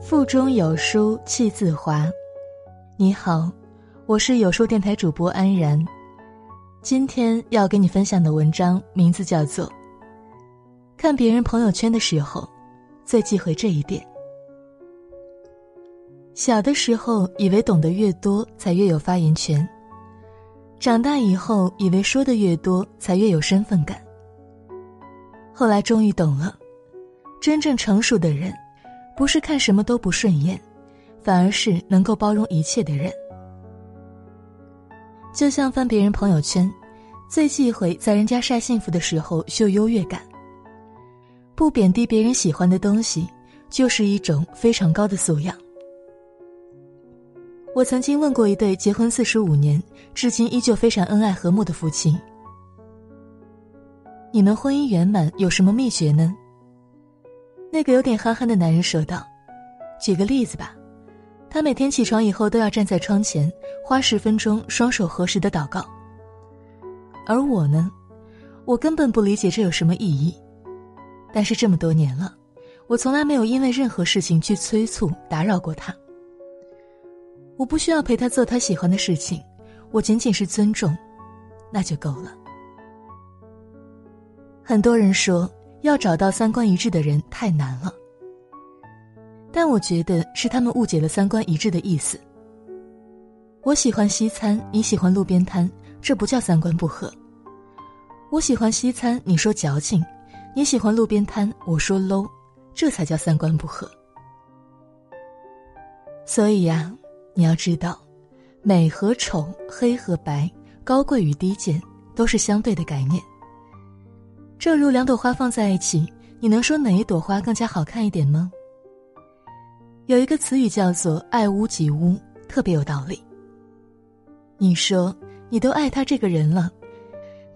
腹中有书气自华。你好，我是有书电台主播安然。今天要跟你分享的文章名字叫做《看别人朋友圈的时候，最忌讳这一点》。小的时候以为懂得越多才越有发言权，长大以后以为说的越多才越有身份感。后来终于懂了，真正成熟的人。不是看什么都不顺眼，反而是能够包容一切的人。就像翻别人朋友圈，最忌讳在人家晒幸福的时候秀优越感。不贬低别人喜欢的东西，就是一种非常高的素养。我曾经问过一对结婚四十五年，至今依旧非常恩爱和睦的夫妻：“你们婚姻圆满有什么秘诀呢？”那个有点憨憨的男人说道：“举个例子吧，他每天起床以后都要站在窗前，花十分钟双手合十的祷告。而我呢，我根本不理解这有什么意义。但是这么多年了，我从来没有因为任何事情去催促、打扰过他。我不需要陪他做他喜欢的事情，我仅仅是尊重，那就够了。很多人说。”要找到三观一致的人太难了，但我觉得是他们误解了三观一致的意思。我喜欢西餐，你喜欢路边摊，这不叫三观不合。我喜欢西餐，你说矫情；你喜欢路边摊，我说 low，这才叫三观不合。所以呀，你要知道，美和丑、黑和白、高贵与低贱，都是相对的概念。正如两朵花放在一起，你能说哪一朵花更加好看一点吗？有一个词语叫做“爱屋及乌”，特别有道理。你说你都爱他这个人了，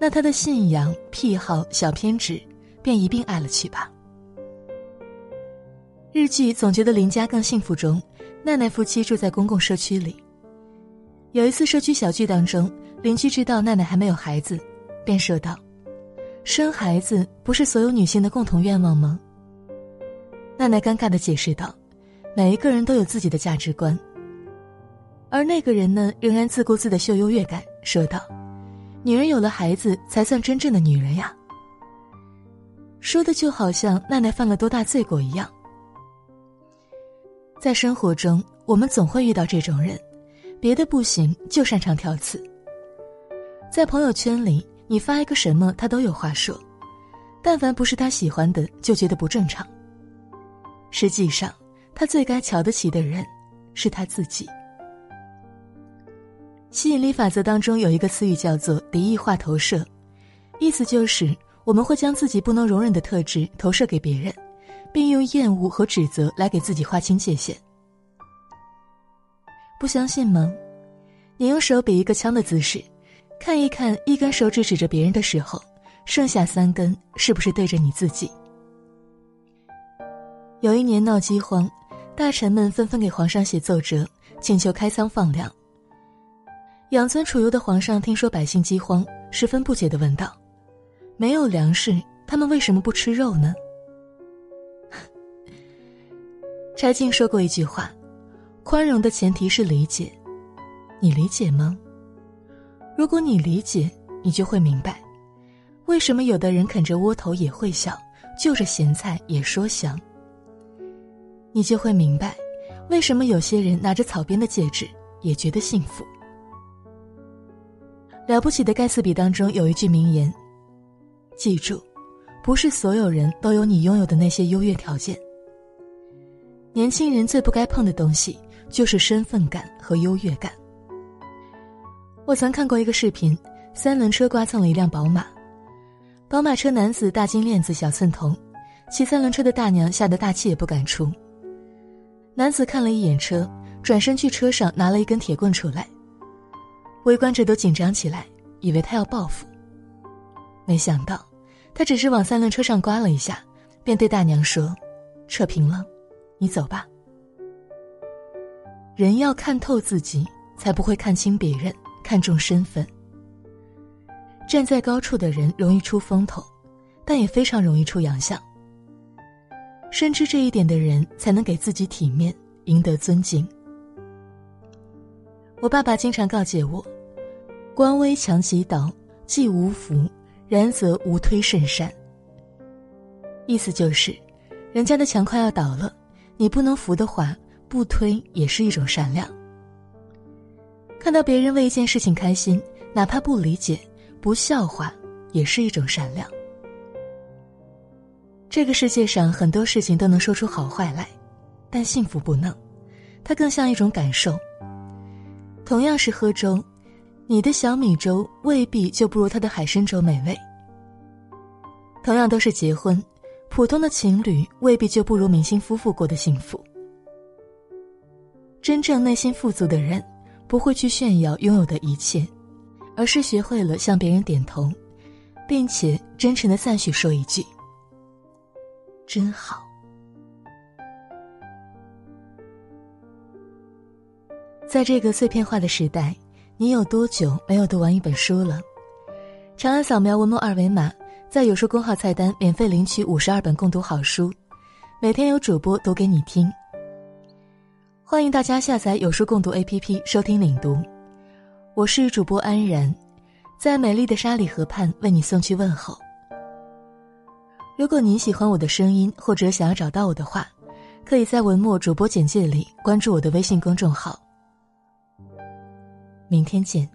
那他的信仰、癖好、小偏执，便一并爱了去吧。日剧总觉得邻家更幸福中，奈奈夫妻住在公共社区里。有一次社区小聚当中，邻居知道奈奈还没有孩子，便说道。生孩子不是所有女性的共同愿望吗？奈奈尴尬的解释道：“每一个人都有自己的价值观。”而那个人呢，仍然自顾自的秀优越感，说道：“女人有了孩子才算真正的女人呀。”说的就好像奈奈犯了多大罪过一样。在生活中，我们总会遇到这种人，别的不行，就擅长挑刺。在朋友圈里。你发一个什么，他都有话说，但凡不是他喜欢的，就觉得不正常。实际上，他最该瞧得起的人，是他自己。吸引力法则当中有一个词语叫做“敌意化投射”，意思就是我们会将自己不能容忍的特质投射给别人，并用厌恶和指责来给自己划清界限。不相信吗？你用手比一个枪的姿势。看一看，一根手指指着别人的时候，剩下三根是不是对着你自己？有一年闹饥荒，大臣们纷纷给皇上写奏折，请求开仓放粮。养尊处优的皇上听说百姓饥荒，十分不解的问道：“没有粮食，他们为什么不吃肉呢？” 柴静说过一句话：“宽容的前提是理解，你理解吗？”如果你理解，你就会明白，为什么有的人啃着窝头也会笑，就着咸菜也说香。你就会明白，为什么有些人拿着草编的戒指也觉得幸福。了不起的盖茨比当中有一句名言：“记住，不是所有人都有你拥有的那些优越条件。”年轻人最不该碰的东西就是身份感和优越感。我曾看过一个视频，三轮车刮蹭了一辆宝马，宝马车男子大金链子小寸头，骑三轮车的大娘吓得大气也不敢出。男子看了一眼车，转身去车上拿了一根铁棍出来，围观者都紧张起来，以为他要报复。没想到，他只是往三轮车上刮了一下，便对大娘说：“扯平了，你走吧。”人要看透自己，才不会看清别人。看重身份，站在高处的人容易出风头，但也非常容易出洋相。深知这一点的人，才能给自己体面，赢得尊敬。我爸爸经常告诫我：“官威强其倒，既无福，然则无推甚善。”意思就是，人家的墙快要倒了，你不能扶的话，不推也是一种善良。看到别人为一件事情开心，哪怕不理解、不笑话，也是一种善良。这个世界上很多事情都能说出好坏来，但幸福不能，它更像一种感受。同样是喝粥，你的小米粥未必就不如他的海参粥美味。同样都是结婚。普通的情侣未必就不如明星夫妇过得幸福。真正内心富足的人，不会去炫耀拥有的一切，而是学会了向别人点头，并且真诚的赞许说一句：“真好。”在这个碎片化的时代，你有多久没有读完一本书了？长按扫描文末二维码。在有书公号菜单免费领取五十二本共读好书，每天有主播读给你听。欢迎大家下载有书共读 APP 收听领读，我是主播安然，在美丽的沙里河畔为你送去问候。如果你喜欢我的声音或者想要找到我的话，可以在文末主播简介里关注我的微信公众号。明天见。